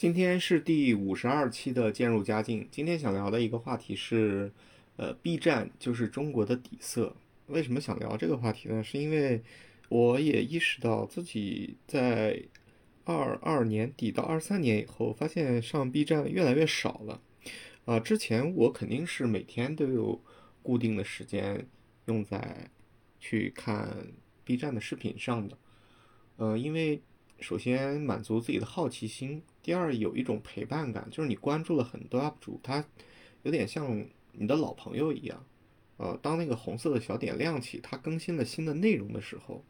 今天是第五十二期的渐入佳境。今天想聊的一个话题是，呃，B 站就是中国的底色。为什么想聊这个话题呢？是因为我也意识到自己在二二年底到二三年以后，发现上 B 站越来越少了。啊，之前我肯定是每天都有固定的时间用在去看 B 站的视频上的。呃，因为首先满足自己的好奇心。第二，有一种陪伴感，就是你关注了很多 UP 主，他有点像你的老朋友一样。呃，当那个红色的小点亮起，他更新了新的内容的时候，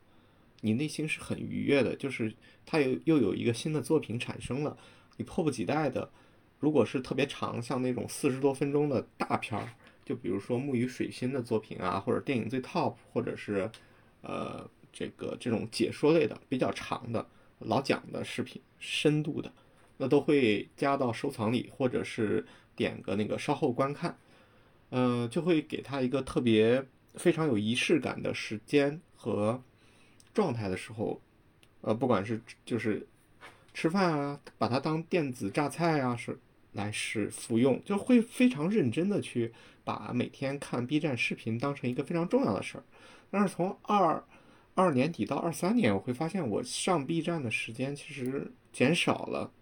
你内心是很愉悦的，就是他有又有一个新的作品产生了，你迫不及待的。如果是特别长，像那种四十多分钟的大片儿，就比如说木鱼水星的作品啊，或者电影最 top，或者是呃这个这种解说类的比较长的老蒋的视频，深度的。那都会加到收藏里，或者是点个那个稍后观看，嗯，就会给他一个特别非常有仪式感的时间和状态的时候，呃，不管是就是吃饭啊，把它当电子榨菜啊，是来是服用，就会非常认真的去把每天看 B 站视频当成一个非常重要的事儿。但是从二二年底到二三年，我会发现我上 B 站的时间其实减少了。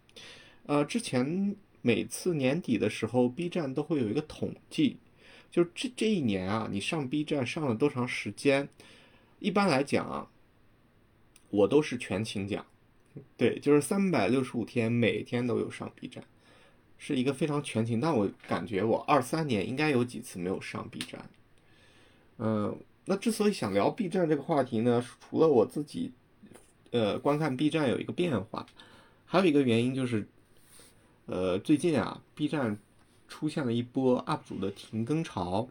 呃，之前每次年底的时候，B 站都会有一个统计，就是这这一年啊，你上 B 站上了多长时间？一般来讲啊，我都是全勤奖，对，就是三百六十五天，每天都有上 B 站，是一个非常全勤。但我感觉我二三年应该有几次没有上 B 站。嗯，那之所以想聊 B 站这个话题呢，除了我自己，呃，观看 B 站有一个变化，还有一个原因就是。呃，最近啊，B 站出现了一波 UP 主的停更潮，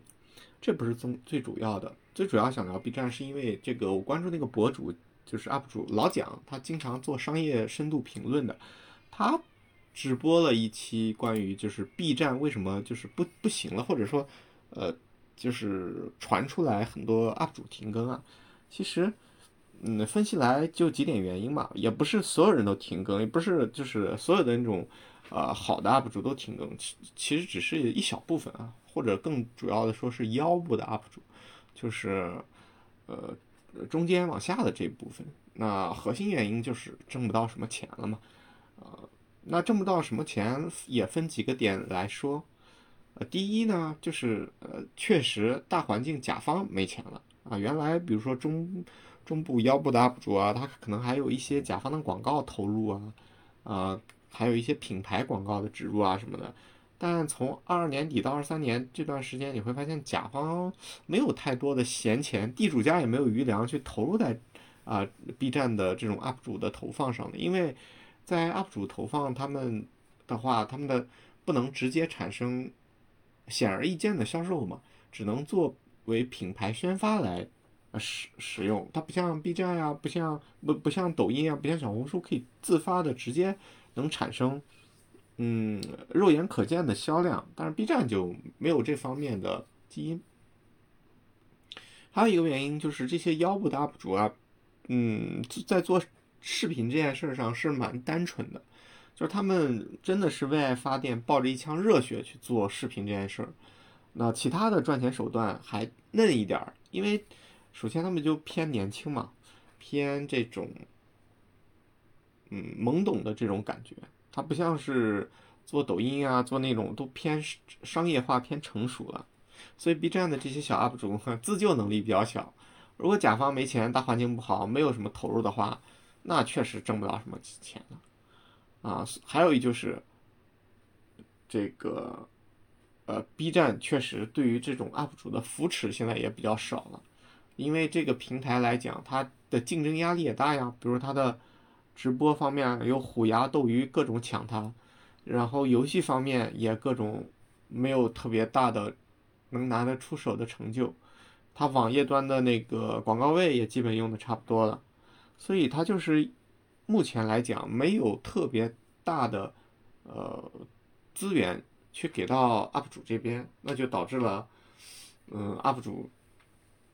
这不是最最主要的，最主要想聊 B 站是因为这个，我关注那个博主就是 UP 主老蒋，他经常做商业深度评论的，他直播了一期关于就是 B 站为什么就是不不行了，或者说，呃，就是传出来很多 UP 主停更啊，其实。嗯，分析来就几点原因嘛，也不是所有人都停更，也不是就是所有的那种，呃，好的 UP 主都停更，其其实只是一小部分啊，或者更主要的说是腰部的 UP 主，就是，呃，中间往下的这部分，那核心原因就是挣不到什么钱了嘛，呃，那挣不到什么钱也分几个点来说，呃，第一呢，就是呃，确实大环境甲方没钱了啊，原来比如说中。中部腰部的 UP 主啊，他可能还有一些甲方的广告投入啊，啊，还有一些品牌广告的植入啊什么的。但从二二年底到二三年这段时间，你会发现甲方没有太多的闲钱，地主家也没有余粮去投入在啊 B 站的这种 UP 主的投放上的，因为在 UP 主投放他们的话，他们的不能直接产生显而易见的销售嘛，只能作为品牌宣发来。使使用它不像 B 站呀，不像不不像抖音啊，不像小红书可以自发的直接能产生，嗯，肉眼可见的销量。但是 B 站就没有这方面的基因。还有一个原因就是这些腰部的 UP 主啊，嗯，在做视频这件事上是蛮单纯的，就是他们真的是为爱发电，抱着一腔热血去做视频这件事儿。那其他的赚钱手段还嫩一点儿，因为。首先，他们就偏年轻嘛，偏这种，嗯，懵懂的这种感觉。它不像是做抖音啊，做那种都偏商业化、偏成熟了。所以，B 站的这些小 UP 主 自救能力比较小。如果甲方没钱，大环境不好，没有什么投入的话，那确实挣不到什么钱了。啊，还有一就是，这个，呃，B 站确实对于这种 UP 主的扶持现在也比较少了。因为这个平台来讲，它的竞争压力也大呀。比如它的直播方面有虎牙、斗鱼各种抢他，然后游戏方面也各种没有特别大的能拿得出手的成就。他网页端的那个广告位也基本用的差不多了，所以他就是目前来讲没有特别大的呃资源去给到 UP 主这边，那就导致了嗯 UP 主。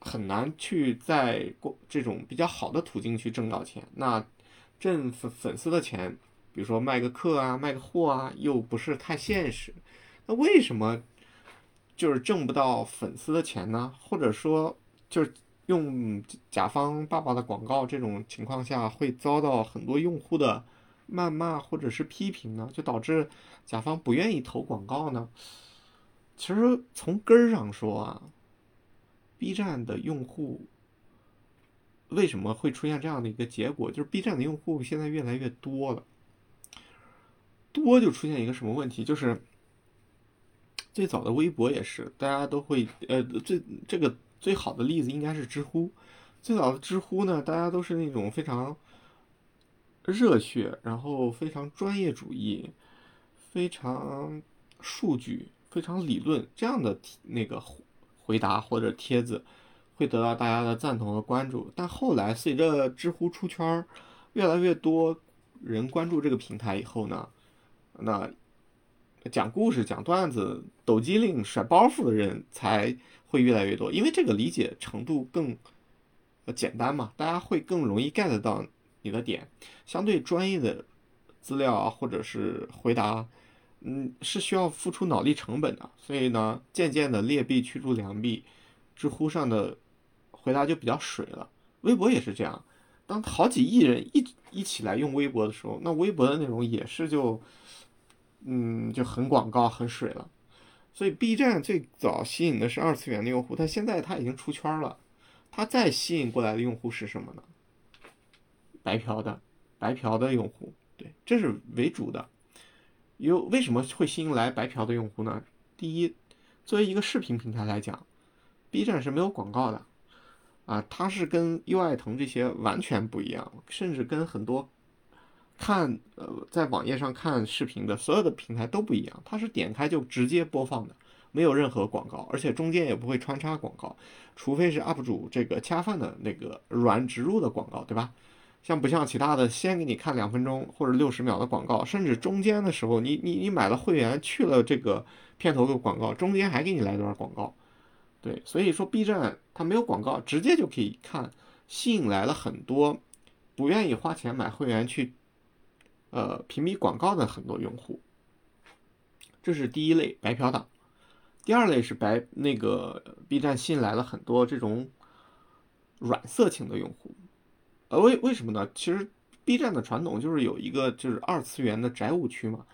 很难去在过这种比较好的途径去挣到钱。那挣粉粉丝的钱，比如说卖个课啊，卖个货啊，又不是太现实。那为什么就是挣不到粉丝的钱呢？或者说，就是用甲方爸爸的广告这种情况下，会遭到很多用户的谩骂或者是批评呢？就导致甲方不愿意投广告呢？其实从根儿上说啊，B 站的用户。为什么会出现这样的一个结果？就是 B 站的用户现在越来越多了，多就出现一个什么问题？就是最早的微博也是，大家都会呃最这个最好的例子应该是知乎。最早的知乎呢，大家都是那种非常热血，然后非常专业主义，非常数据，非常理论这样的那个回答或者帖子。会得到大家的赞同和关注，但后来随着知乎出圈，越来越多人关注这个平台以后呢，那讲故事、讲段子、抖机灵、甩包袱的人才会越来越多，因为这个理解程度更简单嘛，大家会更容易 get 到你的点。相对专业的资料啊，或者是回答，嗯，是需要付出脑力成本的，所以呢，渐渐的劣币驱逐良币，知乎上的。回答就比较水了，微博也是这样。当好几亿人一一起来用微博的时候，那微博的内容也是就，嗯，就很广告、很水了。所以 B 站最早吸引的是二次元的用户，但现在它已经出圈了，它再吸引过来的用户是什么呢？白嫖的，白嫖的用户，对，这是为主的。有为什么会吸引来白嫖的用户呢？第一，作为一个视频平台来讲，B 站是没有广告的。啊，它是跟优爱腾这些完全不一样，甚至跟很多看呃在网页上看视频的所有的平台都不一样。它是点开就直接播放的，没有任何广告，而且中间也不会穿插广告，除非是 UP 主这个恰饭的那个软植入的广告，对吧？像不像其他的，先给你看两分钟或者六十秒的广告，甚至中间的时候，你你你买了会员去了这个片头的广告，中间还给你来段广告。对，所以说 B 站它没有广告，直接就可以看，吸引来了很多不愿意花钱买会员去，呃，屏蔽广告的很多用户。这是第一类白嫖党。第二类是白那个 B 站吸引来了很多这种软色情的用户。呃，为为什么呢？其实 B 站的传统就是有一个就是二次元的宅舞区嘛，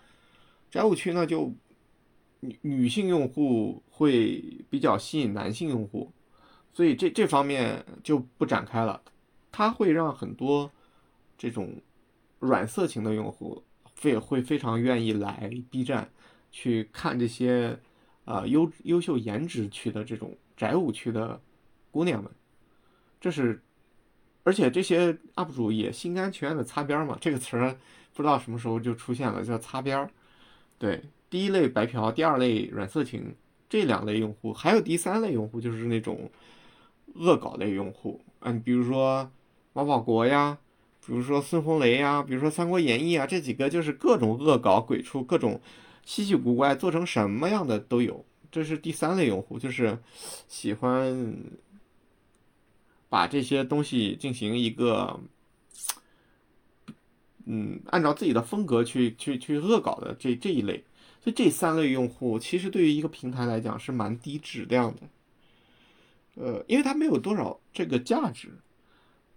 宅舞区呢就。女女性用户会比较吸引男性用户，所以这这方面就不展开了。它会让很多这种软色情的用户非会非常愿意来 B 站去看这些啊优优秀颜值区的这种宅舞区的姑娘们。这是，而且这些 UP 主也心甘情愿的擦边嘛，这个词儿不知道什么时候就出现了，叫擦边儿，对。第一类白嫖，第二类软色情，这两类用户，还有第三类用户，就是那种恶搞类用户。嗯，比如说王保国呀，比如说孙红雷呀，比如说《三国演义》啊，这几个就是各种恶搞鬼畜，各种稀奇古怪，做成什么样的都有。这是第三类用户，就是喜欢把这些东西进行一个，嗯，按照自己的风格去去去恶搞的这这一类。所以这三类用户其实对于一个平台来讲是蛮低质量的，呃，因为它没有多少这个价值，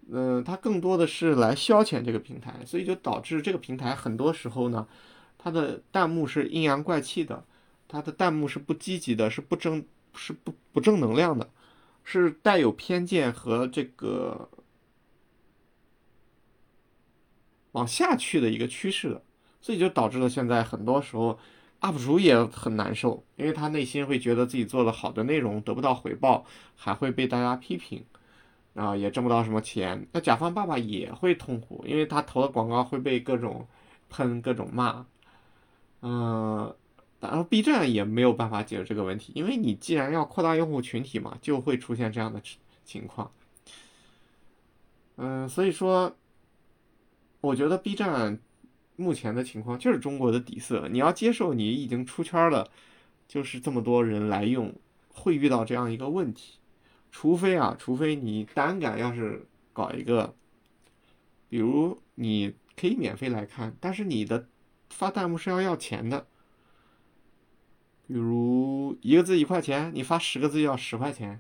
嗯，它更多的是来消遣这个平台，所以就导致这个平台很多时候呢，它的弹幕是阴阳怪气的，它的弹幕是不积极的，是不正，是不不正能量的，是带有偏见和这个往下去的一个趋势的，所以就导致了现在很多时候。UP 主也很难受，因为他内心会觉得自己做的好的内容得不到回报，还会被大家批评，啊，也挣不到什么钱。那甲方爸爸也会痛苦，因为他投的广告会被各种喷、各种骂。嗯，然后 B 站也没有办法解决这个问题，因为你既然要扩大用户群体嘛，就会出现这样的情况。嗯，所以说，我觉得 B 站。目前的情况就是中国的底色，你要接受你已经出圈了，就是这么多人来用，会遇到这样一个问题。除非啊，除非你胆敢要是搞一个，比如你可以免费来看，但是你的发弹幕是要要钱的。比如一个字一块钱，你发十个字要十块钱，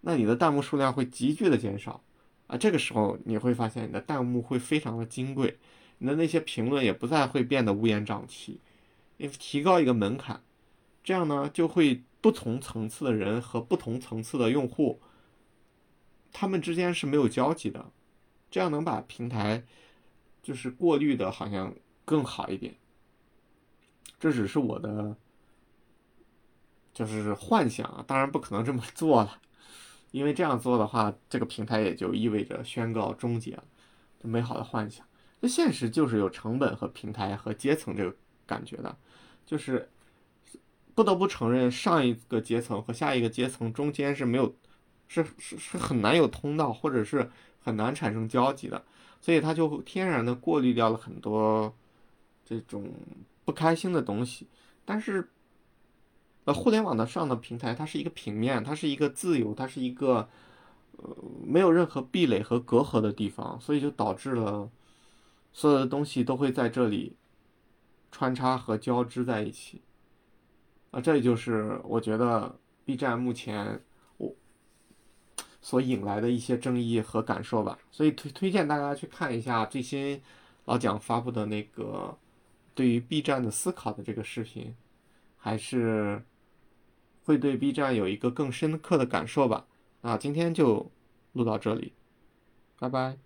那你的弹幕数量会急剧的减少啊。这个时候你会发现你的弹幕会非常的金贵，你的那些评论也不再会变得乌烟瘴气。你提高一个门槛，这样呢就会不同层次的人和不同层次的用户，他们之间是没有交集的，这样能把平台就是过滤的好像更好一点。这只是我的。就是幻想啊，当然不可能这么做了，因为这样做的话，这个平台也就意味着宣告终结了，美好的幻想。那现实就是有成本和平台和阶层这个感觉的，就是不得不承认，上一个阶层和下一个阶层中间是没有，是是是很难有通道，或者是很难产生交集的，所以它就天然的过滤掉了很多这种不开心的东西，但是。呃，互联网的上的平台，它是一个平面，它是一个自由，它是一个呃没有任何壁垒和隔阂的地方，所以就导致了所有的东西都会在这里穿插和交织在一起。啊，这也就是我觉得 B 站目前我所引来的一些争议和感受吧。所以推推荐大家去看一下最新老蒋发布的那个对于 B 站的思考的这个视频，还是。会对 B 站有一个更深刻的感受吧。那今天就录到这里，拜拜。